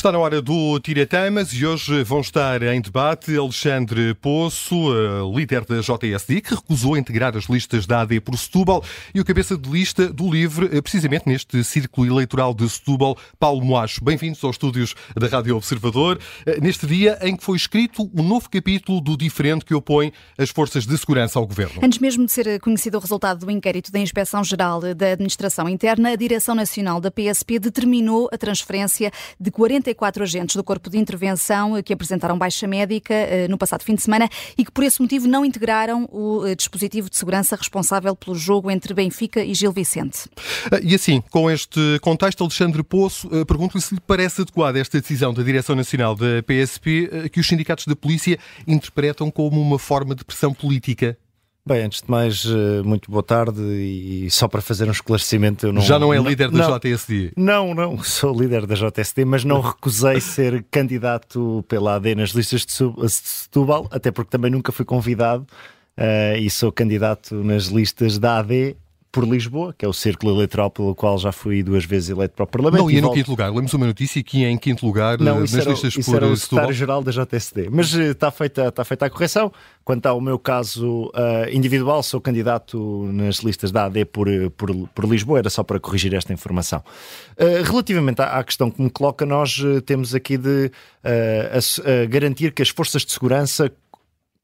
Está na hora do Tira Temas e hoje vão estar em debate Alexandre Poço, eh, líder da JSD, que recusou integrar as listas da AD por Setúbal, e o cabeça de lista do LIVRE, eh, precisamente neste círculo eleitoral de Setúbal, Paulo Moacho. Bem-vindos aos estúdios da Rádio Observador, eh, neste dia em que foi escrito um novo capítulo do diferente que opõe as forças de segurança ao governo. Antes mesmo de ser conhecido o resultado do inquérito da Inspeção-Geral da Administração Interna, a Direção Nacional da PSP determinou a transferência de 40 44 agentes do Corpo de Intervenção eh, que apresentaram baixa médica eh, no passado fim de semana e que, por esse motivo, não integraram o eh, dispositivo de segurança responsável pelo jogo entre Benfica e Gil Vicente. E assim, com este contexto, Alexandre Poço, pergunto-lhe se lhe parece adequada esta decisão da Direção Nacional da PSP que os sindicatos da polícia interpretam como uma forma de pressão política Bem, antes de mais, eh, muito boa tarde e só para fazer um esclarecimento, eu não... Já não é líder da JSD? Não, não, sou líder da JSD, mas não recusei ser candidato pela AD nas listas de Setúbal, até porque também nunca fui convidado uh, e sou candidato nas listas da AD por Lisboa, que é o círculo eleitoral pelo qual já fui duas vezes eleito para o Parlamento. Não ia no quinto lugar. Lemos uma notícia que ia em quinto lugar não, eh, nas era, listas isso por era o secretário-geral da JSD. Mas uh, está, feita, está feita a correção. Quanto ao meu caso uh, individual, sou candidato nas listas da AD por, por, por Lisboa, era só para corrigir esta informação. Uh, relativamente à, à, questão que me coloca, nós temos aqui de a, a garantir que as forças de segurança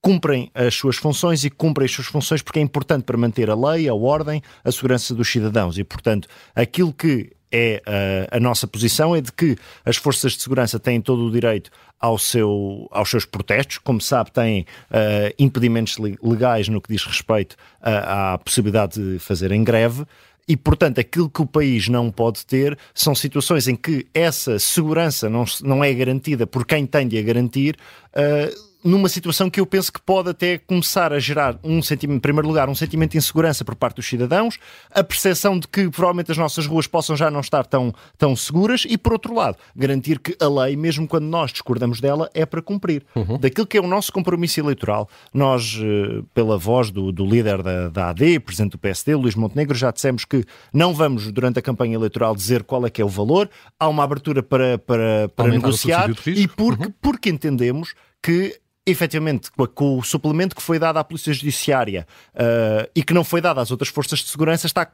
cumprem as suas funções e cumprem as suas funções porque é importante para manter a lei, a ordem, a segurança dos cidadãos. E, portanto, aquilo que é a, a nossa posição é de que as forças de segurança têm todo o direito ao seu, aos seus protestos. Como sabe, têm uh, impedimentos legais no que diz respeito à possibilidade de fazerem greve. E, portanto, aquilo que o país não pode ter são situações em que essa segurança não, não é garantida por quem tem de a garantir, uh, numa situação que eu penso que pode até começar a gerar um sentimento, em primeiro lugar, um sentimento de insegurança por parte dos cidadãos, a percepção de que provavelmente as nossas ruas possam já não estar tão, tão seguras e, por outro lado, garantir que a lei, mesmo quando nós discordamos dela, é para cumprir. Uhum. Daquilo que é o nosso compromisso eleitoral, nós, eh, pela voz do, do líder da, da AD, presidente do PSD, Luís Montenegro, já dissemos que não vamos, durante a campanha eleitoral, dizer qual é que é o valor, há uma abertura para, para, para negociar e porque, uhum. porque entendemos que efetivamente, com o suplemento que foi dado à Polícia Judiciária uh, e que não foi dado às outras forças de segurança, está,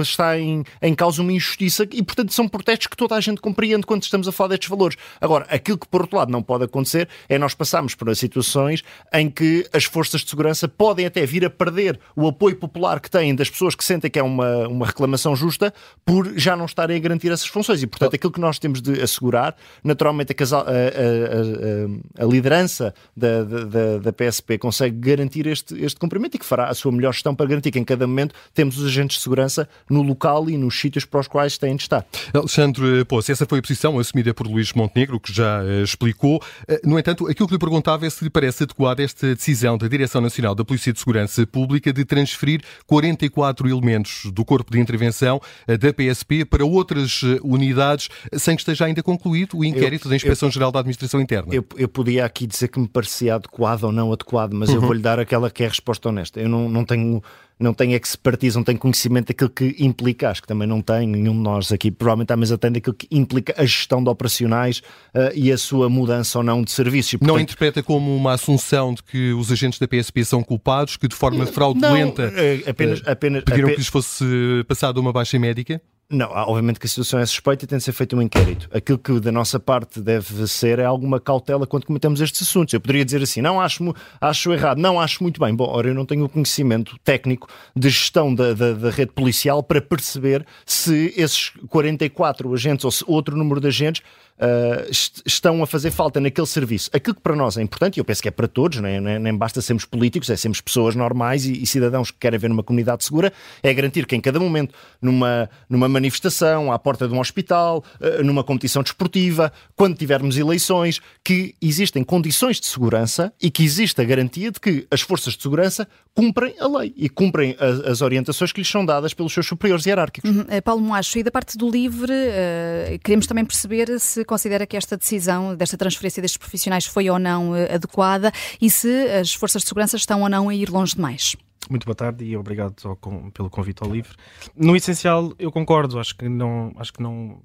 está em, em causa uma injustiça e, portanto, são protestos que toda a gente compreende quando estamos a falar destes valores. Agora, aquilo que, por outro lado, não pode acontecer é nós passarmos por situações em que as forças de segurança podem até vir a perder o apoio popular que têm das pessoas que sentem que é uma, uma reclamação justa por já não estarem a garantir essas funções. E, portanto, aquilo que nós temos de assegurar, naturalmente, é que a, a, a, a liderança da da, da, PSP consegue garantir este, este cumprimento e que fará a sua melhor gestão para garantir que em cada momento temos os agentes de segurança no local e nos sítios para os quais têm de estar. Alexandre Poço, essa foi a posição assumida por Luís Montenegro, que já uh, explicou. Uh, no entanto, aquilo que lhe perguntava é se lhe parece adequada esta decisão da Direção Nacional da Polícia de Segurança Pública de transferir 44 elementos do Corpo de Intervenção uh, da PSP para outras unidades sem que esteja ainda concluído o inquérito eu, da Inspeção-Geral da Administração Interna. Eu, eu podia aqui dizer que me parecia se é adequado ou não adequado, mas uhum. eu vou-lhe dar aquela que é a resposta honesta. Eu não, não tenho não tenho expertise, não tenho conhecimento daquilo que implica, acho que também não tem, nenhum de nós aqui provavelmente à mesa tem daquilo que implica a gestão de operacionais uh, e a sua mudança ou não de serviços. Portanto, não interpreta como uma assunção de que os agentes da PSP são culpados, que de forma fraudulenta não, uh, apenas, apenas, pediram apenas, que lhes fosse passada uma baixa médica? Não, obviamente que a situação é suspeita e tem de ser feito um inquérito. Aquilo que da nossa parte deve ser é alguma cautela quando cometemos estes assuntos. Eu poderia dizer assim, não acho, acho errado, não acho muito bem. Bom, ora, eu não tenho o conhecimento técnico de gestão da, da, da rede policial para perceber se esses 44 agentes ou se outro número de agentes uh, estão a fazer falta naquele serviço. Aquilo que para nós é importante, e eu penso que é para todos, nem, nem, nem basta sermos políticos, é sermos pessoas normais e, e, cidadãos que querem ver uma comunidade segura, é garantir que em cada momento, numa, numa manifestação, à porta de um hospital, uh, numa competição desportiva, quando tivermos eleições, que existem condições de segurança e que existe a garantia de que as forças de segurança cumprem a lei e cumprem as, as orientações que lhes são dadas pelos seus superiores hierárquicos. Uhum. Eh, Paulo Moacho, e da parte do LIVRE, uh, queremos também perceber se considera que esta decisão desta transferência destes profissionais foi ou não uh, adequada e se as forças de segurança estão ou não a ir longe demais. Muito boa tarde e obrigado ao, pelo convite ao LIVRE. No essencial, eu concordo, acho que não, acho que não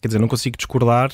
quer dizer, não consigo discordar.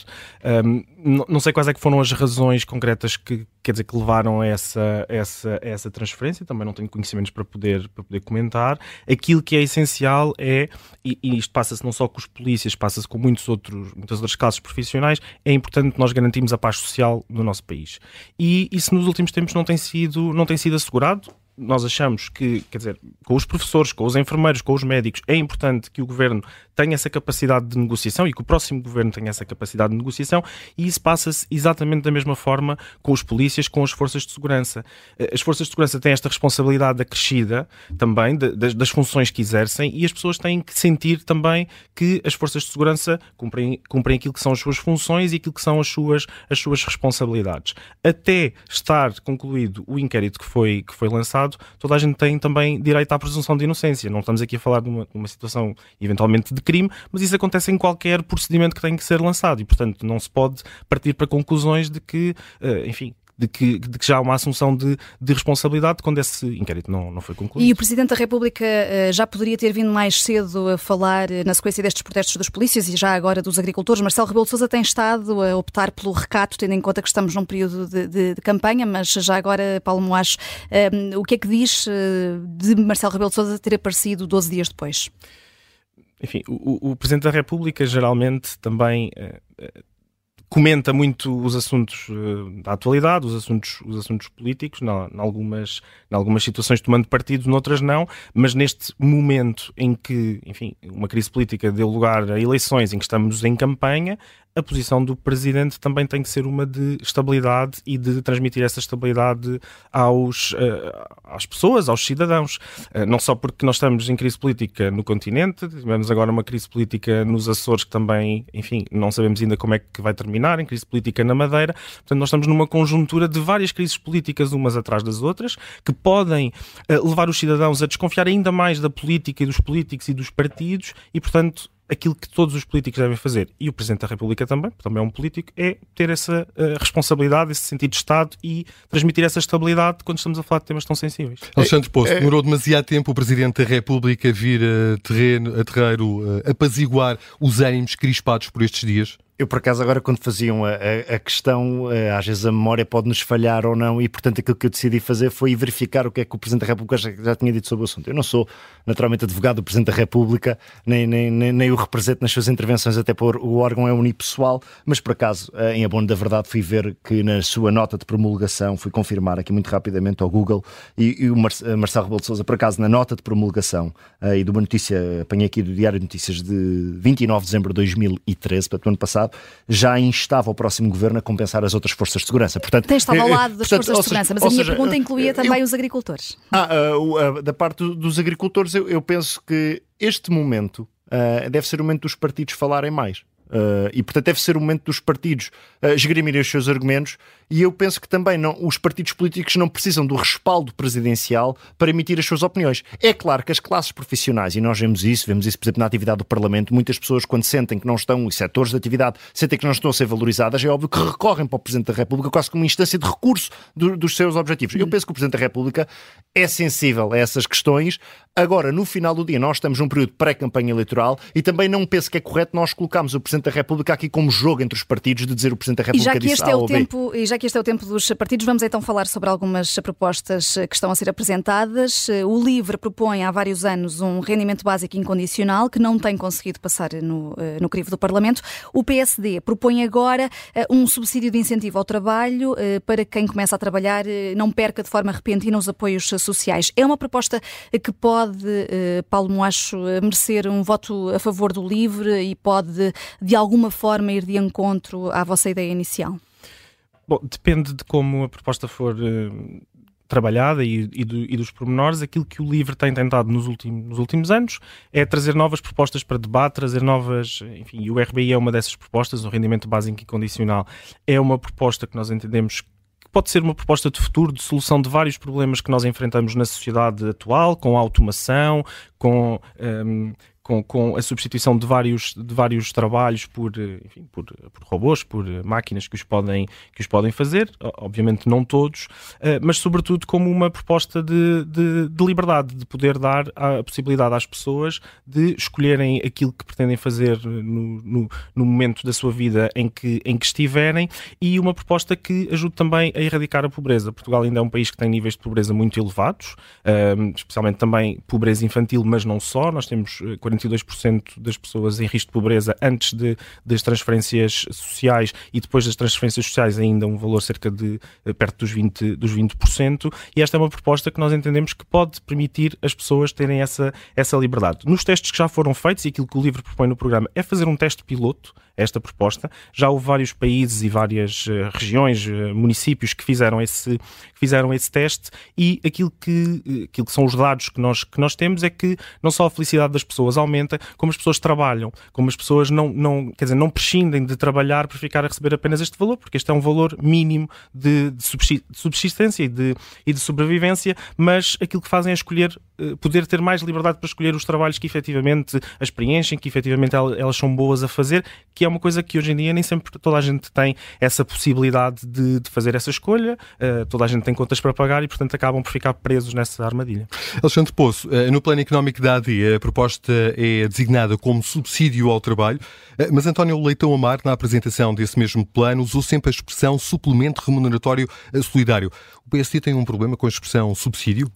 Um, não, sei quais é que foram as razões concretas que, quer dizer, que levaram a essa, essa, essa transferência, também não tenho conhecimentos para poder, para poder comentar. Aquilo que é essencial é, e, e isto passa-se não só com os polícias, passa-se com muitos outros, muitas outras classes profissionais, é importante nós garantirmos a paz social no nosso país. E isso nos últimos tempos não tem sido, não tem sido assegurado nós achamos que, quer dizer, com os professores, com os enfermeiros, com os médicos, é importante que o governo tenha essa capacidade de negociação e que o próximo governo tenha essa capacidade de negociação, e isso passa-se exatamente da mesma forma com os polícias, com as forças de segurança. Eh, as forças de segurança têm esta responsabilidade acrescida também de, de, das funções que exercem e as pessoas têm que sentir também que as forças de segurança cumprem, cumprem aquilo que são as suas funções e aquilo que são as suas, as suas responsabilidades. Até estar concluído o inquérito que foi, que foi lançado, toda a gente tem também direito à presunção de inocência. Não estamos aqui a falar de uma, uma situação eventualmente de crime, mas isso acontece em qualquer procedimento que tenha que ser lançado e, portanto, não se pode partir para conclusões de que, eh, enfim, de que, de que já há uma assunção de, de, responsabilidade quando esse inquérito não, não foi concluído. E o Presidente da República uh, já poderia ter vindo mais cedo a falar uh, na sequência destes protestos dos polícias e já agora dos agricultores. Marcelo Rebelo de Sousa tem estado a optar pelo recato, tendo em conta que estamos num período de, de, de campanha, mas já agora, Paulo Moaes, uh, o que é que diz de Marcelo Rebelo de Sousa ter aparecido 12 dias depois? Enfim, o, o Presidente da República geralmente também comenta muito os assuntos uh, da atualidade, os assuntos, os assuntos políticos, em algumas, algumas situações tomando partido, noutras não, mas neste momento em que, enfim, uma crise política deu lugar a eleições em que estamos em campanha, a posição do presidente também tem que ser uma de estabilidade e de transmitir essa estabilidade aos, uh, às pessoas, aos cidadãos. Uh, não só porque nós estamos em crise política no continente, tivemos agora uma crise política nos Açores que também, enfim, não sabemos ainda como é que vai terminar, em crise política na Madeira. Portanto, nós estamos numa conjuntura de várias crises políticas umas atrás das outras que podem uh, levar os cidadãos a desconfiar ainda mais da política e dos políticos e dos partidos e, portanto, aquilo que todos os políticos devem fazer, e o Presidente da República também, também é um político, é ter essa uh, responsabilidade, esse sentido de Estado e transmitir essa estabilidade quando estamos a falar de temas tão sensíveis. Alexandre Poço, é, é... demorou demasiado tempo o Presidente da República vir a, terreno, a terreiro uh, apaziguar os ânimos crispados por estes dias? Eu, por acaso, agora quando faziam a, a, a, questão, eh, às vezes a memória pode nos falhar ou não, e portanto aquilo que eu decidi fazer foi verificar o que é que o Presidente da República já, já tinha dito sobre o assunto. Eu não sou, naturalmente, advogado do Presidente da República, nem, nem, nem, nem o represento nas suas intervenções, até por o órgão é unipessoal, mas por acaso, eh, em abono da verdade, fui ver que na sua nota de promulgação, fui confirmar aqui muito rapidamente ao Google, e, e o Mar eh, Marcelo Rebelo de Sousa, por acaso, na nota de promulgação, e de uma notícia, apanhei aqui do Diário de Notícias de 29 de dezembro de 2013, portanto, ano passado, já instava o próximo governo a compensar as outras forças de segurança. Portanto, Tem estado ao eh, lado das portanto, forças de segurança, mas a minha seja, pergunta incluía também eu, os agricultores. Ah, da parte dos agricultores, eu, eu, penso que este momento deve ser o momento dos partidos falarem mais. Uh, e portanto deve ser o momento dos partidos uh, esgrimirem os seus argumentos e eu penso que também não, os partidos políticos não precisam do respaldo presidencial para emitir as suas opiniões. É claro que as classes profissionais, e nós vemos isso, vemos isso, por exemplo, na atividade do Parlamento, muitas pessoas, quando sentem que não estão, os setores de atividade, sentem que não estão a ser valorizadas, é óbvio que recorrem para o Presidente da República quase como uma instância de recurso do, dos seus objetivos. Eu penso que o Presidente da República é sensível a essas questões. Agora, no final do dia, nós estamos num período pré-campanha eleitoral e também não penso que é correto nós colocarmos o Presidente da República aqui como jogo entre os partidos de dizer o Presidente da República e já que este este é o tempo E já que este é o tempo dos partidos, vamos então falar sobre algumas propostas que estão a ser apresentadas. O LIVRE propõe há vários anos um rendimento básico incondicional que não tem conseguido passar no, eh, no crivo do Parlamento. O PSD propõe agora eh, um subsídio de incentivo ao trabalho eh, para quem começa a trabalhar não perca de forma repentina os apoios sociais. É uma proposta que pode, Paulo Moacho, merecer um voto a favor do LIVRE e pode, de alguma forma, ir de encontro à vossa ideia inicial? Bom, depende de como a proposta for uh, trabalhada e, e, do, e, dos pormenores. Aquilo que o LIVRE tem tentado nos últimos, nos últimos anos é trazer novas propostas para debate, trazer novas. Enfim, o RBI é uma dessas propostas, o rendimento básico incondicional é uma proposta que nós entendemos pode ser uma proposta de futuro, de solução de vários problemas que nós enfrentamos na sociedade atual, com a automação, com, um, com, com a substituição de vários, de vários trabalhos por, enfim, por, por robôs, por máquinas que os podem, que os podem fazer, obviamente não todos, mas sobretudo como uma proposta de, de, de liberdade, de poder dar a possibilidade às pessoas de escolherem aquilo que pretendem fazer no, no, no momento da sua vida em que, em que estiverem e uma proposta que ajude também a erradicar a pobreza. Portugal ainda é um país que tem níveis de pobreza muito elevados, especialmente também pobreza infantil, mas não só. Nós temos 42% eh, das pessoas em risco de pobreza antes de, das transferências sociais e depois das transferências sociais ainda um valor cerca de eh, perto dos 20%, dos 20%. E esta é uma proposta que nós entendemos que pode permitir as pessoas terem essa, essa liberdade. Nos testes que já foram feitos, e aquilo que o livro propõe no programa é fazer um teste piloto esta proposta. Já houve vários países e várias uh, regiões, uh, municípios que fizeram esse, que fizeram esse teste e aquilo que, aquilo que são os dados que nós, que nós temos é que não só a felicidade das pessoas aumenta, como as pessoas trabalham, como as pessoas não, não, quer dizer, não prescindem de trabalhar para ficar a receber apenas este valor, porque este é um valor mínimo de, de subsistência e de, e de sobrevivência, mas aquilo que fazem é escolher, poder ter mais liberdade para escolher os trabalhos que efetivamente as preenchem, que efetivamente elas são boas a fazer, que é uma coisa que hoje em dia nem sempre toda a gente tem essa possibilidade de, de fazer essa escolha, uh, toda a gente tem contas para pagar e, portanto, acabam por ficar presos nessa armadilha. Alexandre Poço, uh, no plano económico da AD, a proposta é designada como subsídio ao trabalho, uh, mas António Leitão Amar, na apresentação desse mesmo plano, usou sempre a expressão suplemento remuneratório solidário. O PSD tem um problema com a expressão subsídio?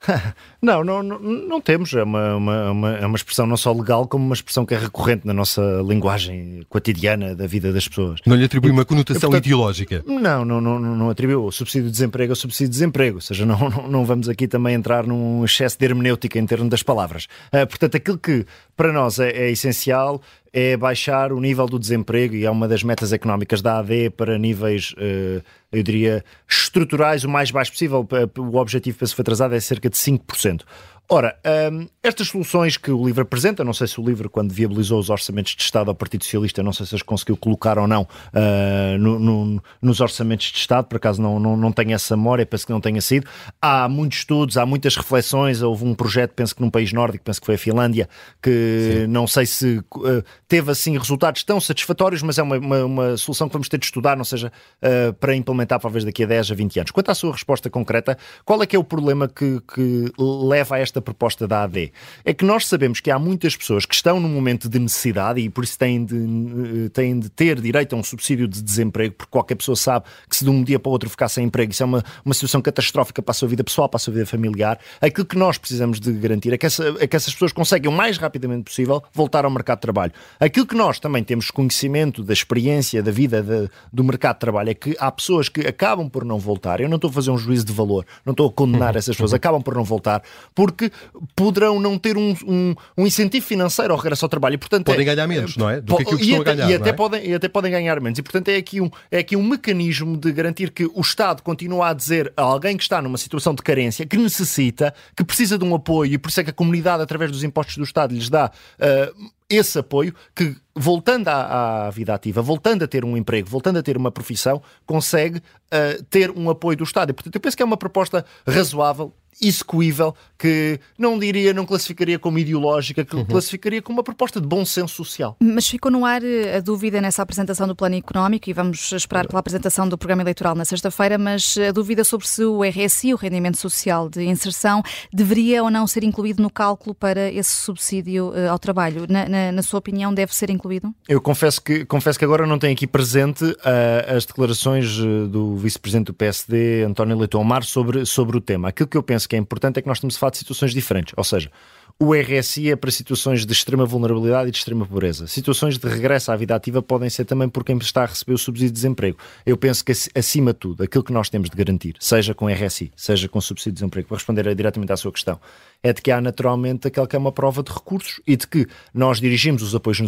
não, não, não, temos. É uma, uma, uma, é uma expressão não só legal, como uma expressão que é recorrente na nossa linguagem cotidiana da vida das pessoas. Não lhe atribui uma conotação portanto, ideológica? Não, não, não, não atribuiu. O subsídio de desemprego é o subsídio de desemprego. Ou seja, não, não, não vamos aqui também entrar num excesso de hermenêutica em termos das palavras. Uh, portanto, aquilo que para nós é, é essencial é baixar o nível do desemprego e é uma das metas económicas da AD para níveis, eh, eu diria, estruturais o mais baixo possível. O objetivo, penso, foi atrasado, é cerca de 5%. Ora, um, estas soluções que o livro apresenta, não sei se o livro, quando viabilizou os orçamentos de Estado ao Partido Socialista, não sei se as conseguiu colocar ou não uh, no, no, nos orçamentos de Estado, por acaso não, não, não tenho essa memória, penso que não tenha sido. Há muitos estudos, há muitas reflexões. Houve um projeto, penso que num país nórdico, penso que foi a Finlândia, que Sim. não sei se uh, teve assim resultados tão satisfatórios, mas é uma, uma, uma, solução que vamos ter de estudar, não seja uh, para implementar talvez daqui a 10 a 20 anos. Quanto à sua resposta concreta, qual é que é o problema que, que leva a esta esta proposta da AD é que nós sabemos que há muitas pessoas que estão num momento de necessidade e por isso têm de, eh, têm de ter direito a um subsídio de desemprego, porque qualquer pessoa sabe que se de um dia para o outro ficar sem emprego, isso é uma, uma situação catastrófica para a sua vida pessoal, para a sua vida familiar. Aquilo que nós precisamos de garantir é que, essa, é que essas pessoas conseguem o mais rapidamente possível voltar ao mercado de trabalho. Aquilo que nós também temos conhecimento da experiência, da vida de, do mercado de trabalho é que há pessoas que acabam por não voltar. Eu não estou a fazer um juízo de valor, não estou a condenar uhum. essas pessoas, uhum. acabam por não voltar porque poderão não ter um, um, um, incentivo financeiro ao regresso ao trabalho. E, portanto, podem é, ganhar menos, não é? Do que aquilo que estão até, a ganhar. E até, é? podem, e até podem ganhar menos. E, portanto, é aqui, um, é aqui um mecanismo de garantir que o Estado continua a dizer a alguém que está numa situação de carência, que necessita, que precisa de um apoio, e por isso é que a comunidade, através dos impostos do Estado, lhes dá. Uh, esse apoio que, voltando à, à, vida ativa, voltando a ter um emprego, voltando a ter uma profissão, consegue uh, ter um apoio do Estado. E, portanto, eu penso que é uma proposta razoável, execuível, que não diria, não classificaria como ideológica, que uhum. classificaria como uma proposta de bom senso social. Mas ficou no ar eh, a dúvida nessa apresentação do plano económico e vamos esperar pela apresentação do programa eleitoral na sexta-feira, mas a dúvida sobre se o RSI, o Rendimento Social de Inserção, deveria ou não ser incluído no cálculo para esse subsídio uh, ao trabalho. Na, na, na, sua opinião, deve ser incluído? Eu confesso que, confesso que agora não tenho aqui presente uh, as declarações do vice-presidente do PSD, António Leitão Mar, sobre, sobre o tema. Aquilo que eu penso que é importante é que nós estamos a falar de situações diferentes. Ou seja, o RSI é para situações de extrema vulnerabilidade e de extrema pobreza. Situações de regresso à vida ativa podem ser também por quem está a receber o subsídio de desemprego. Eu penso que, acima de tudo, aquilo que nós temos de garantir, seja com RSI, seja com subsídio de desemprego, para responder diretamente à sua questão, é de que há naturalmente aquele que é uma prova de recursos e de que nós dirigimos os apoios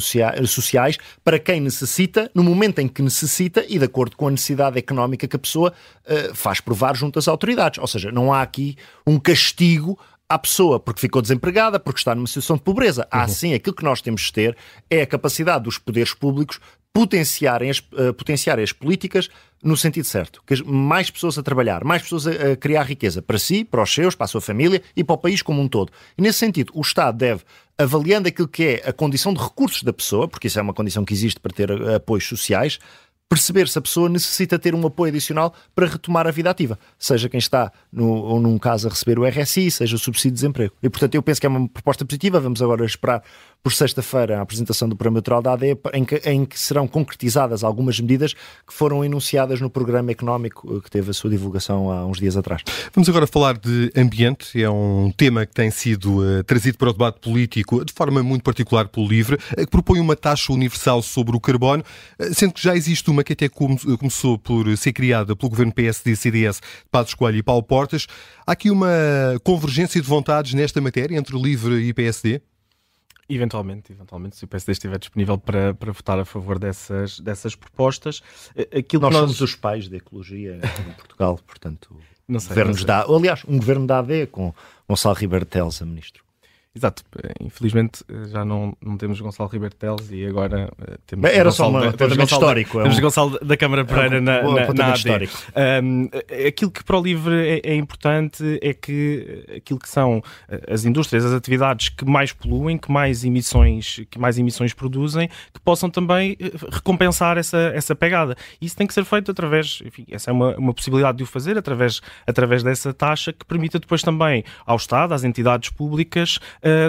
sociais para quem necessita, no momento em que necessita e de acordo com a necessidade económica que a pessoa uh, faz provar junto às autoridades. Ou seja, não há aqui um castigo à pessoa porque ficou desempregada, porque está numa situação de pobreza. Há uhum. sim, aquilo que nós temos de ter é a capacidade dos poderes públicos potenciarem as, uh, potenciarem as políticas no sentido certo. Que mais pessoas a trabalhar, mais pessoas a, a, criar riqueza para si, para os seus, para a sua família e para o país como um todo. E nesse sentido, o Estado deve avaliando aquilo que é a condição de recursos da pessoa, porque isso é uma condição que existe para ter apoios sociais, perceber se a pessoa necessita ter um apoio adicional para retomar a vida ativa, seja quem está no, ou num caso a receber o RSI, seja o subsídio de desemprego. E portanto eu penso que é uma proposta positiva, vamos agora esperar por sexta-feira a apresentação do Programa Eleitoral da AD, em que, em que serão concretizadas algumas medidas que foram enunciadas no Programa Económico eh, que teve a sua divulgação há uns dias atrás. Vamos agora falar de ambiente, é um tema que tem sido uh, trazido para o debate político de forma muito particular pelo LIVRE, uh, que propõe uma taxa universal sobre o carbono, uh, sendo que já existe uma que até começou por ser criada pelo governo PSD-CDS de Passos Coelho e Paulo Portas. Há aqui uma convergência de vontades nesta matéria entre o LIVRE e PSD? Eventualmente, eventualmente, se o PSD estiver disponível para, para votar a favor dessas, dessas propostas. Eh, aquilo nós, nós somos os pais da ecologia em Portugal, portanto, não sei, governos da, aliás, um governo da AD com Gonçalo Ribeiro Teles a ministro. Exato, infelizmente eh, já não, não temos Gonçalo Ribeiro Teles e agora uh, temos. Era Gonçalo, só um apontamento histórico. Temos é um, Gonçalo da Câmara Pereira é um, na, na, na histórico. Um, aquilo que para o LIVRE é, é, importante é que aquilo que são as indústrias, as atividades que mais poluem, que mais emissões, que mais emissões produzem, que possam também recompensar essa, essa pegada. Isso tem que ser feito através, enfim, essa é uma, uma possibilidade de o fazer, através, através dessa taxa que permita depois também ao Estado, às entidades públicas,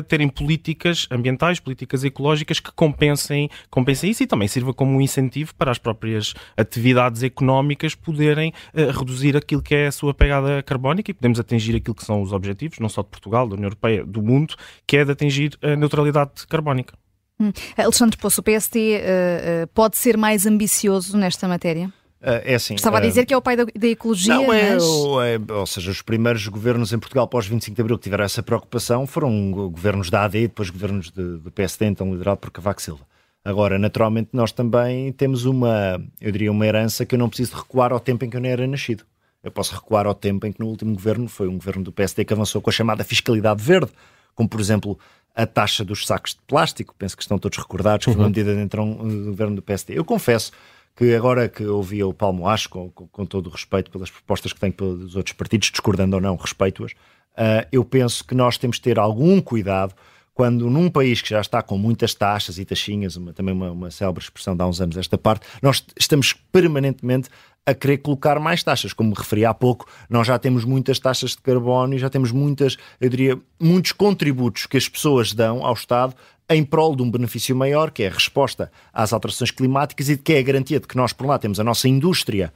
terem políticas ambientais, políticas ecológicas que compensem, compensem isso e também sirva como um incentivo para as próprias atividades económicas poderem uh, reduzir aquilo que é a sua pegada carbónica e podemos atingir aquilo que são os objetivos, não só de Portugal, da União Europeia, do mundo, que é de atingir a neutralidade carbónica. Hum. Alexandre Poço, o PST uh, uh, pode ser mais ambicioso nesta matéria? Uh, é assim, Estava a dizer uh, que é o pai da, da ecologia. Não, é, mas... é, ou seja, os primeiros governos em Portugal pós 25 de Abril que tiveram essa preocupação foram governos da AD e depois governos do PSD, então liderado por Cavaco Silva. Agora, naturalmente, nós também temos uma, eu diria, uma herança que eu não preciso recuar ao tempo em que eu não era nascido. Eu posso recuar ao tempo em que no último governo foi um governo do PSD que avançou com a chamada fiscalidade verde, como por exemplo a taxa dos sacos de plástico, penso que estão todos recordados, que foi uma uhum. medida dentro do governo do PSD. Eu confesso que agora que ouvia o Palmo Acho, com, com, com, todo o respeito pelas propostas que tem pelos outros partidos, discordando ou não, respeito-as, uh, eu penso que nós temos de ter algum cuidado quando num país que já está com muitas taxas e taxinhas, uma, também uma, uma célebre expressão de há uns anos esta parte, nós estamos permanentemente a querer colocar mais taxas. Como me referi há pouco, nós já temos muitas taxas de carbono e já temos muitas, eu diria, muitos contributos que as pessoas dão ao Estado em prol de um benefício maior, que é a resposta às alterações climáticas e que é a garantia de que nós, por lá, temos a nossa indústria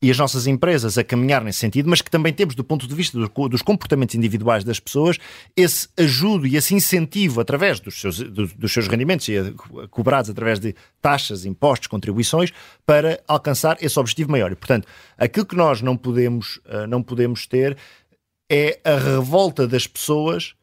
e as nossas empresas a caminhar nesse sentido, mas que também temos, do ponto de vista dos comportamentos individuais das pessoas, esse ajudo e esse incentivo através dos seus, dos seus rendimentos cobrados através de taxas, impostos, contribuições, para alcançar esse objetivo maior. E, portanto, aquilo que nós não podemos, eh, não podemos ter é a revolta das pessoas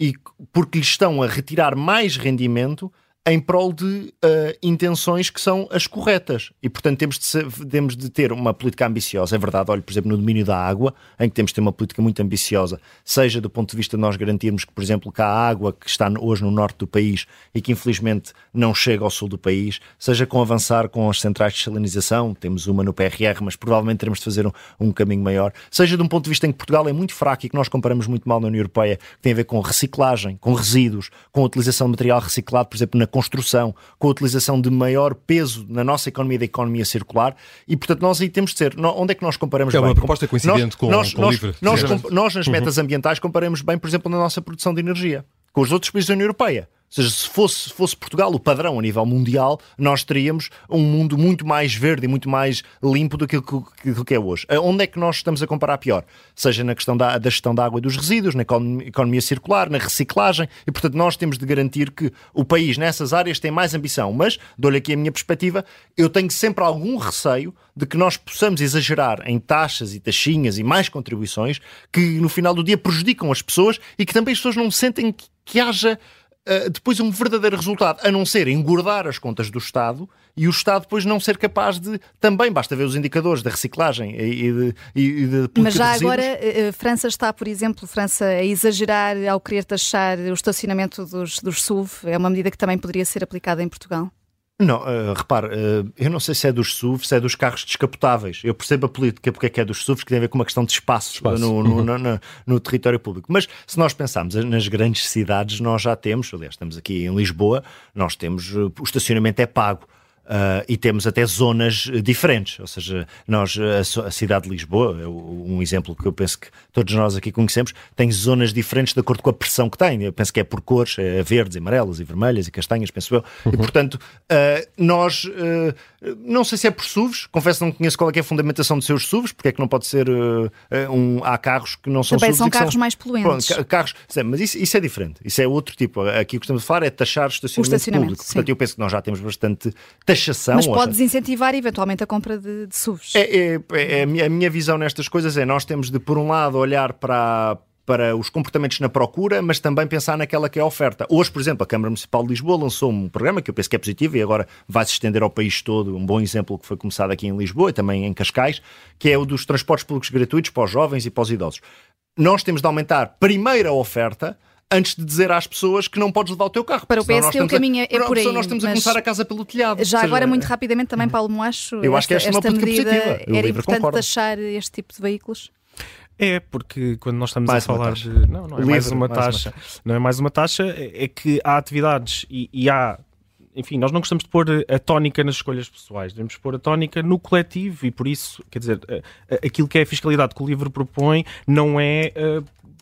e porque lhes estão a retirar mais rendimento em prol de uh, intenções que são as corretas. E, portanto, temos de, ser, temos de, ter uma política ambiciosa. É verdade, olha, por exemplo, no domínio da água, em que temos de ter uma política muito ambiciosa, seja do ponto de vista de nós garantirmos que, por exemplo, que a água que está hoje no norte do país e que infelizmente não chega ao sul do país, seja com avançar com as centrais de salinização, temos uma no PRR, mas provavelmente teremos de fazer um, um caminho maior, seja de um ponto de vista em que Portugal é muito fraco e que nós comparamos muito mal na União Europeia, que tem a ver com reciclagem, com resíduos, com a utilização de material reciclado, por exemplo, na construção, com a utilização de maior peso na nossa economia da economia circular e, portanto, nós aí temos de ser. Onde é que nós comparamos é bem? É uma proposta coincidente nós, com, nós, com nós, o livre. Nós, nós, nas uhum. metas ambientais, comparamos bem, por exemplo, na nossa produção de energia com os outros países da União Europeia. Seja, se fosse, fosse Portugal o padrão a nível mundial, nós teríamos um mundo muito mais verde e muito mais limpo do que aquilo que é hoje. Onde é que nós estamos a comparar pior? Seja na questão da, da gestão da água e dos resíduos, na economia circular, na reciclagem, e portanto nós temos de garantir que o país nessas áreas tem mais ambição. Mas, dou-lhe aqui a minha perspectiva, eu tenho sempre algum receio de que nós possamos exagerar em taxas e taxinhas e mais contribuições que no final do dia prejudicam as pessoas e que também as pessoas não sentem que, que haja uh, depois um verdadeiro resultado, a não ser engordar as contas do Estado e o Estado depois não ser capaz de. Também basta ver os indicadores da reciclagem e de. E de Mas já agora, a eh, eh, França está, por exemplo, França a exagerar ao querer taxar o estacionamento dos, dos SUV. É uma medida que também poderia ser aplicada em Portugal? Não, uh, repare, uh, eu não sei se é dos SUVs, se é dos carros descapotáveis. Eu percebo a política porque é que é dos SUVs, que tem a ver com uma questão de espaço, espaço. No, no, uhum. no, no, território público. Mas se nós pensarmos nas grandes cidades, nós já temos, aliás, estamos aqui em Lisboa, nós temos, uh, o estacionamento é pago. Uh, e temos até zonas diferentes, ou seja, nós, a, a, cidade de Lisboa, é um exemplo que eu penso que todos nós aqui conhecemos, tem zonas diferentes de acordo com a pressão que tem. Eu penso que é por cores, é verdes, amarelas e vermelhas e castanhas, penso eu. Uhum. E portanto, uh, nós, uh, não sei se é por SUVs, confesso que não conheço qual é, é, a fundamentação de seus SUVs, porque é que não pode ser um. Há carros que não são Também SUVs. são carros são, mais poluentes. Pronto, carros, mas isso, isso, é diferente, isso é outro tipo. Aqui o que estamos a falar é taxar o estacionamento, o estacionamento público. Sim. Portanto, eu penso que nós já temos bastante taxação. Mas pode desincentivar eventualmente a compra de, de SUVs. É, é, é, a, minha, a minha visão nestas coisas é nós temos de, por um lado, olhar para para os comportamentos na procura, mas também pensar naquela que é a oferta. Hoje, por exemplo, a Câmara Municipal de Lisboa lançou um programa que eu penso que é positivo e agora vai se estender ao país todo. Um bom exemplo que foi começado aqui em Lisboa e também em Cascais, que é o dos transportes públicos gratuitos para os jovens e para os idosos. Nós temos de aumentar primeiro a oferta antes de dizer às pessoas que não podes levar o teu carro. Para o PSD o caminho é, é por aí. Nós temos a começar a casa pelo telhado. Já seja, agora, muito rapidamente, também, Paulo Moacho, eu esta, acho que esta, esta medida positiva. era importante concordo. taxar este tipo de veículos? É, porque quando nós estamos mais a falar de. Não, não é mais uma taxa. Não é mais uma taxa, é, é que há atividades e, e há enfim, nós não gostamos de pôr a tónica nas escolhas pessoais, devemos pôr a tónica no coletivo e por isso, quer dizer, aquilo que é a fiscalidade que o livro propõe não é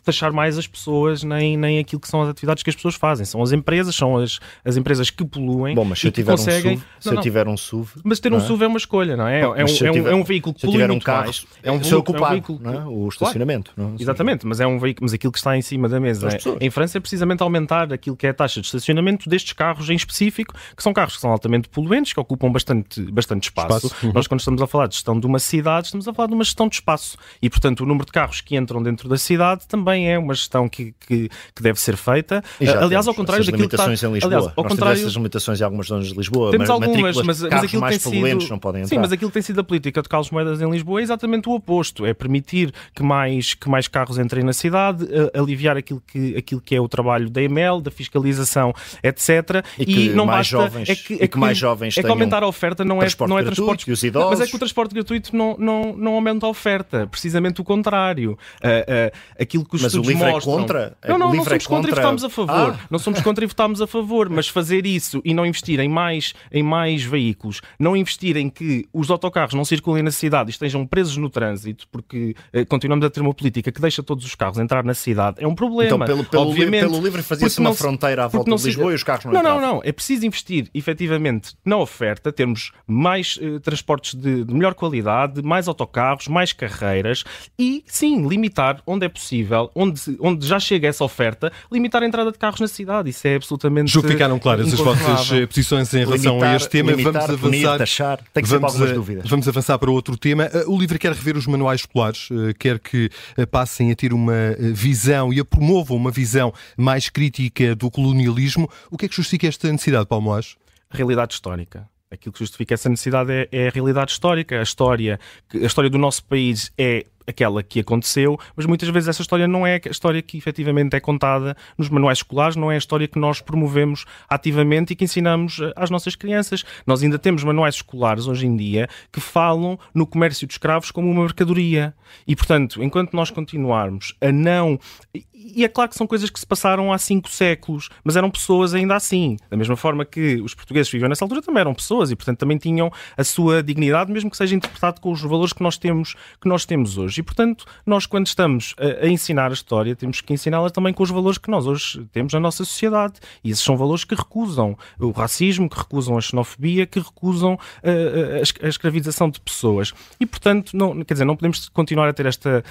taxar mais as pessoas nem, nem aquilo que são as atividades que as pessoas fazem. São as empresas, são as, as empresas que poluem. Bom, mas se eu tiver conseguem... um SUV, se não, eu tiver um SUV. Mas ter um é? SUV é uma escolha, não é? Bom, é, um, tiver, é, um, é um veículo que polui um carro, mais. É um, se ocupar, é um veículo não é? o estacionamento. Claro. Não, Exatamente, mas é um veículo, mas aquilo que está em cima da mesa é, em França é precisamente aumentar aquilo que é a taxa de estacionamento destes carros em específico, que são carros que são altamente poluentes, que ocupam bastante, bastante espaço. espaço. Uhum. Nós, quando estamos a falar de gestão de uma cidade, estamos a falar de uma gestão de espaço. E, portanto, o número de carros que entram dentro da cidade também é uma gestão que, que, que deve ser feita. Aliás, ao contrário daquilo que está... Aliás, ao Nós contrário... essas limitações em algumas zonas de Lisboa. Temos algumas, mas, mas aquilo mais tem sido... não podem entrar. Sim, mas aquilo que tem sido a política de Carlos Moedas em Lisboa é exatamente o oposto. É permitir que mais, que mais carros entrem na cidade, aliviar aquilo que, aquilo que é o trabalho da EML, da fiscalização, etc. E, e não mais basta... Jovens, é que, é que, mais jovens é que aumentar a oferta não é, não é transporte... Os idosos. Mas é que o transporte gratuito não, não, não aumenta a oferta. Precisamente o contrário. Uh, uh, aquilo que os mas o livro mostram... é contra? Não, não, não somos contra contra... e votámos a favor. Ah. Não somos contra e votámos a favor, mas fazer isso e não investir em mais, em mais veículos, não investir em que os autocarros não circulem na cidade e estejam presos no trânsito, porque eh, continuamos a ter uma política que deixa todos os carros entrar na cidade, é um problema. Então, pelo, pelo, Obviamente, pelo livre fazia-se uma fronteira à volta de Lisboa e os carros não Não, entravam. não, não. É preciso investir efetivamente na oferta, termos mais eh, transportes de, de melhor qualidade, mais autocarros, mais carreiras e, sim, limitar onde é possível, onde, onde já chega essa oferta, limitar a entrada de carros na cidade. Isso é absolutamente. Julgo que ficaram claras as vossas eh, posições em relação limitar, a este tema. Limitar, vamos punir, avançar. Taxar. Tem que vamos, algumas a, dúvidas. Vamos avançar para outro tema. Eh, o livro quer rever os manuais escolares, eh, quer que passem a ter uma visão e a promovam uma visão mais crítica do colonialismo. O que é que justifica esta necessidade, Paulo Moas? Realidade histórica aquilo que justifica essa necessidade é, é, a realidade histórica. A história, a história do nosso país é aquela que aconteceu, mas muitas vezes essa história não é a história que efetivamente é contada nos manuais escolares, não é a história que nós promovemos ativamente e que ensinamos eh, às nossas crianças. Nós ainda temos manuais escolares hoje em dia que falam no comércio de escravos como uma mercadoria. E, portanto, enquanto nós continuarmos a não. E é claro que são coisas que se passaram há cinco séculos, mas eram pessoas ainda assim. Da mesma forma que os portugueses viviam nessa altura também eram pessoas e, portanto, também tinham a sua dignidade, mesmo que seja interpretado com os valores que nós temos, que nós temos hoje. E, portanto, nós, quando estamos a, a ensinar a história, temos que ensiná-la também com os valores que nós hoje temos na nossa sociedade. E esses são valores que recusam o racismo, que recusam a xenofobia, que recusam a, a, a escravização de pessoas. E, portanto, não, quer dizer, não podemos continuar a ter esta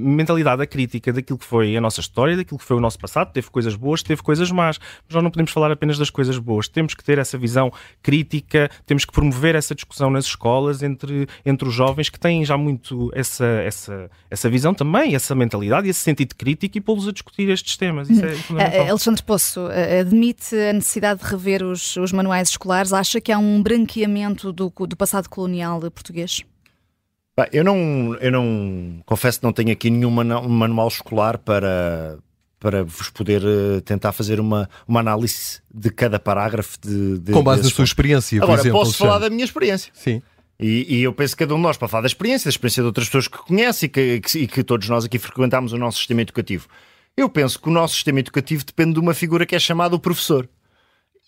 mentalidade crítica daquilo que foi a nossa história, daquilo que foi o nosso passado. Teve coisas boas, teve coisas más. Mas nós não podemos falar apenas das coisas boas. Temos que ter essa visão crítica, temos que promover essa discussão nas escolas entre, entre os jovens que têm já muito essa, essa essa, visão também, essa mentalidade e esse sentido crítico e pô-los a discutir estes temas. Isso é fundamental. Alexandre Poço admite a necessidade de rever os, os manuais escolares? Acha que há um branqueamento do, do passado colonial português? eu não, eu não confesso que não tenho aqui nenhum manual escolar para, para vos poder uh, tentar fazer uma, uma análise de cada parágrafo. De, de Com base na sua experiência, por Agora, exemplo. posso falar da minha experiência. Sim. E, e, eu penso que cada um de nós, para falar da experiência, da experiência de outras pessoas que conhece e que, que, e que todos nós aqui frequentamos o nosso sistema educativo. Eu penso que o nosso sistema educativo depende de uma figura que é chamada o professor.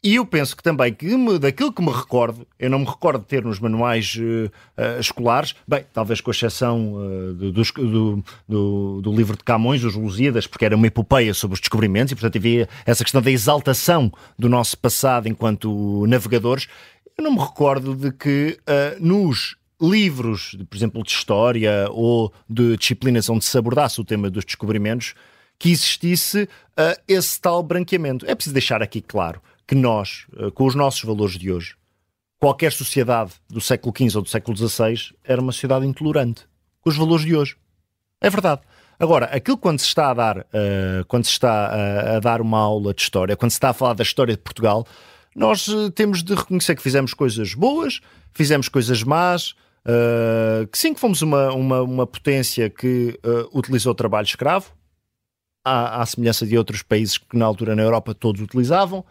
E eu penso que também, que me, daquilo que me recordo, eu não me recordo de ter nos manuais uh, uh, escolares, bem, talvez com exceção uh, do, do, do, do, livro de Camões, os Lusíadas, porque era uma epopeia sobre os descobrimentos e, portanto, havia essa questão da exaltação do nosso passado enquanto navegadores. Eu não me recordo de que nos livros, por exemplo, de história ou de disciplinas onde se abordasse o tema dos descobrimentos, que existisse esse tal branqueamento. É preciso deixar aqui claro que nós, eh, com os nossos valores de hoje, qualquer sociedade do século XV ou do século XVI era uma sociedade intolerante com os valores de hoje. É verdade. Agora, aquilo quando se está a dar, uh, quando se está a, a, dar uma aula de história, quando se está a falar da história de Portugal, nós uh, temos de reconhecer que fizemos coisas boas, fizemos coisas más, uh, que sim que fomos uma, uma, uma potência que utilizou o trabalho escravo, à, à semelhança de outros países que na altura na Europa todos utilizavam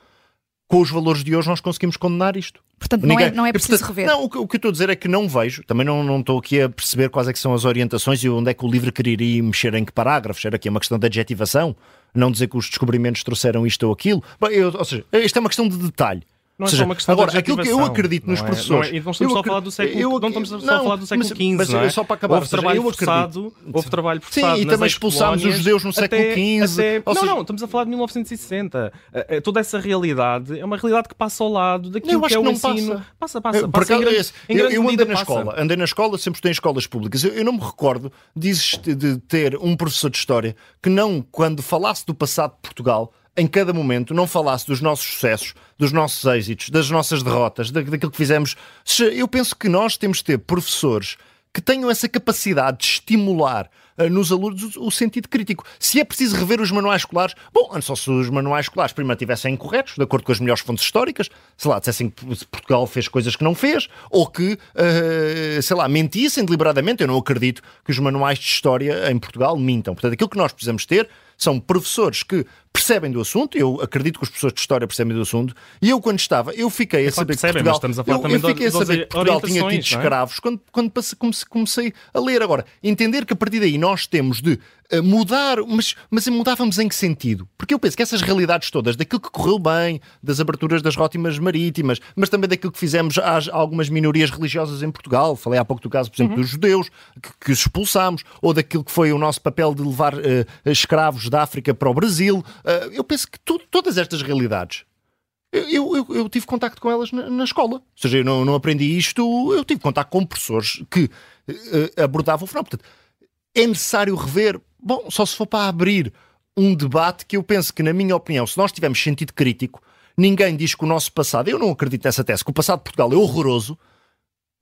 com os valores de hoje nós conseguimos condenar isto. Portanto, Ninguém... não, é, não é preciso portanto, rever. Não, o que, o que, eu estou a dizer é que não vejo, também não, não estou aqui a perceber quais é são as orientações e onde é que o livro quereria mexer em que parágrafos. Era aqui uma questão de adjetivação, não dizer que os descobrimentos trouxeram isto ou aquilo. Bem, eu, ou seja, isto é uma questão de detalhe. Não seja, é só uma questão agora, aquilo que eu acredito nos não professores. É, não, é, não estamos só a falar do século, eu, não estamos só não, a falar do século mas, XV, mas, não é? só para acabar, houve trabalho eu forçado, houve trabalho forçado. Sim, e também expulsámos os judeus no século XV. Não, seja... não, estamos a falar de 1960. Toda essa realidade é uma realidade que passa ao lado daquilo que é o ensino. Passa, passa. eu, andei na escola, andei na escola, sempre estou em escolas públicas. Eu, não me recordo de ter um professor de história que não, quando falasse do passado de Portugal, em cada momento não falasse dos nossos sucessos, dos nossos êxitos, das nossas derrotas, daquilo que fizemos. Eu penso que nós temos de ter professores que tenham essa capacidade de estimular uh, nos alunos o, sentido crítico. Se é preciso rever os manuais escolares, bom, só se os manuais escolares primeiro estivessem incorretos, de acordo com as melhores fontes históricas, sei lá, dissessem que Portugal fez coisas que não fez, ou que, uh, sei lá, mentissem deliberadamente. Eu não acredito que os manuais de história em Portugal mintam. Portanto, aquilo que nós precisamos ter são professores que percebem do assunto, eu acredito que os professores de História percebem do assunto, e eu quando estava, eu fiquei a saber percebem, que Portugal, estamos a falar eu, também eu fiquei a saber que Portugal tinha tido é? escravos quando, quando comecei a ler. Agora, entender que a partir daí nós temos de uh, mudar, mas, mas mudávamos em que sentido? Porque eu penso que essas realidades todas, daquilo que correu bem, das aberturas das rótimas marítimas, mas também daquilo que fizemos às algumas minorias religiosas em Portugal, falei há pouco do caso, por exemplo, uhum. dos judeus, que, que expulsámos, ou daquilo que foi o nosso papel de levar uh, escravos da África para o Brasil. Uh, eu penso que tu, todas estas realidades eu, eu, eu, tive contacto com elas na, na, escola. Ou seja, eu não, não aprendi isto, eu tive contacto com professores que uh, abordavam o fenómeno. Portanto, é necessário rever, bom, só se for para abrir um debate que eu penso que, na minha opinião, se nós tivermos sentido crítico, ninguém diz que o nosso passado, eu não acredito nessa tese, que o passado de Portugal é horroroso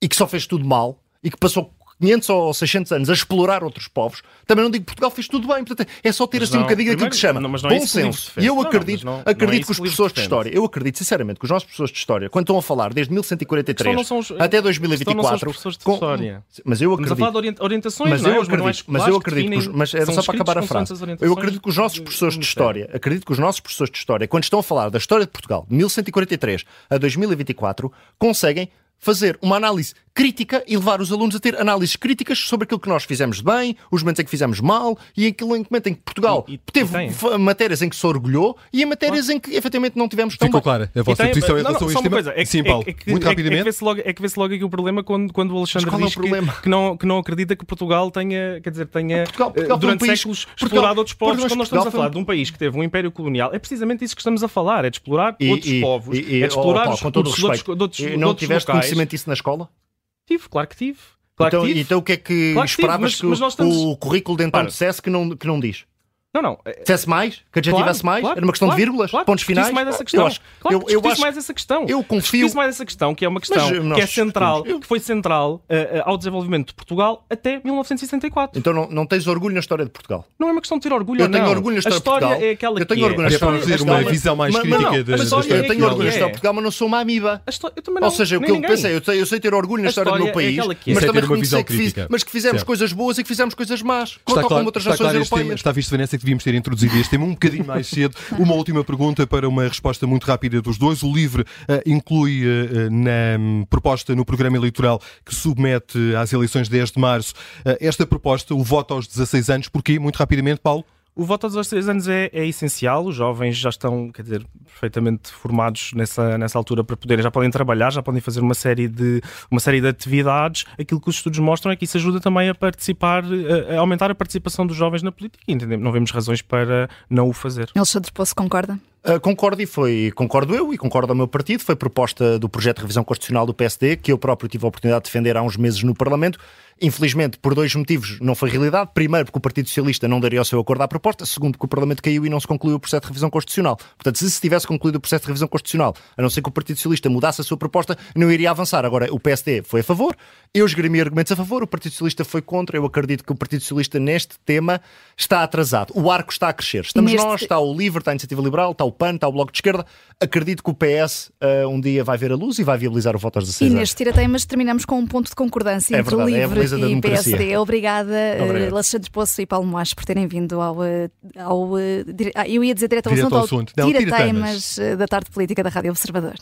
e que só fez tudo mal e que passou 500 ou 600 anos a explorar outros povos, também não digo que Portugal fez tudo bem. Portanto, é só ter mas assim não, um bocadinho aquilo que se chama não, é bom senso. E eu acredito, não, acredito é que os professores de História, eu acredito sinceramente que os nossos professores de História, quando estão a falar desde 1143 os, até 2024, os de história. mas eu acredito. Estamos a falar de orientações, mas eu é? acredito, mas eu acredito, que, mas era só para acabar a frase. Eu acredito que os nossos professores de História, acredito que os nossos professores de História, quando estão a falar da história de Portugal, de 1143 a 2024, conseguem fazer uma análise crítica e levar os alunos a ter análises críticas sobre aquilo que nós fizemos bem, os momentos em que fizemos mal e aquilo em momento em que Portugal e, e, teve e matérias em que se orgulhou e em matérias claro. em que efetivamente não tivemos tão Ficou clara a vossa posição em relação a este Coisa, é que, Sim, Paulo, é que, muito é, rapidamente. É que vê-se logo, é vê logo aqui o problema quando, quando o Alexandre diz é o que, que, não, que não acredita que Portugal tenha, quer dizer, tenha Portugal, Portugal durante um séculos Portugal, explorado outros povos. Quando nós estamos a falar de um país que teve um império colonial, é precisamente isso que estamos a falar, é de explorar outros povos, é de explorar os recursos de outros locais. Não tiveste conhecimento disso na escola? Tive, claro que tive. Claro então, que tive. então o que é que claro esperavas que, mas, mas estamos... o currículo de António dissesse que não, que não diz? Não, não. Dissesse mais? Que adjetivesse claro, mais? Claro, Era uma questão claro, de vírgulas? Claro, pontos finais? mais essa questão. Eu acho, claro, eu, eu acho, mais essa questão. Eu confio. mais essa questão, que é uma questão Mas, que é central, eu... que foi central uh, uh, ao desenvolvimento de Portugal até 1964. Então não, não tens orgulho na história de Portugal? Não é uma questão de ter orgulho, Eu não. tenho orgulho na história, a história de Portugal. é aquela eu tenho que orgulho é. Na história, é para uma visão mais mas, crítica não, da história. Eu tenho orgulho na história de Portugal, mas não sou uma amiba. Ou seja, o que eu pensei, eu sei, eu sei ter orgulho na história do meu país, mas também reconhecer que mas que fizemos coisas boas e que fizemos coisas más. Conta com outras nações europeias. Está visto, Vanessa, devíamos ter introduzido este tema um bocadinho mais cedo. Uma última pergunta para uma resposta muito rápida dos dois. O LIVRE uh, inclui uh, na um, proposta no programa eleitoral que submete às eleições de 10 de março esta proposta, o voto aos 16 anos. Porquê? Muito rapidamente, Paulo. O voto aos 16 anos é, é, essencial, os jovens já estão, quer dizer, perfeitamente formados nessa, nessa altura para poderem, já podem trabalhar, já podem fazer uma série, de, uma série de atividades. Aquilo que os estudos mostram é que isso ajuda também a participar, a, a aumentar a participação dos jovens na política. Entendemos? Não vemos razões para não o fazer. Alexandre Poço concorda? Uh, concordo e foi, concordo eu e concordo ao meu partido. Foi proposta do projeto de revisão constitucional do PSD, que eu próprio tive a oportunidade de defender há uns meses no Parlamento. Infelizmente, por dois motivos, não foi realidade. Primeiro, porque o Partido Socialista não daria o seu acordo à proposta. Segundo, porque o Parlamento caiu e não se concluiu o processo de revisão constitucional. Portanto, se se tivesse concluído o processo de revisão constitucional, a não ser que o Partido Socialista mudasse a sua proposta, não iria avançar. Agora, o PSD foi a favor, eu esgrimi argumentos a favor, o Partido Socialista foi contra. Eu acredito que o Partido Socialista, neste tema, está atrasado. O arco está a crescer. Estamos neste... nós, está o LIVRE, está a Iniciativa Liberal, está o PAN, está o Bloco de Esquerda. Acredito que o PS uh, eh, um dia vai ver a luz e vai viabilizar o voto aos 16 E neste tira-temas terminamos com um ponto de concordância é entre verdade, o LIVRE é e PSD. Obrigada, Obrigado. Alexandre Poço e Paulo Moas, por terem vindo ao. Eh, ao eh, eu ia dizer direto ao direto assunto, ao, assunto. Não, tira, tira temas da tarde política da Rádio Observador.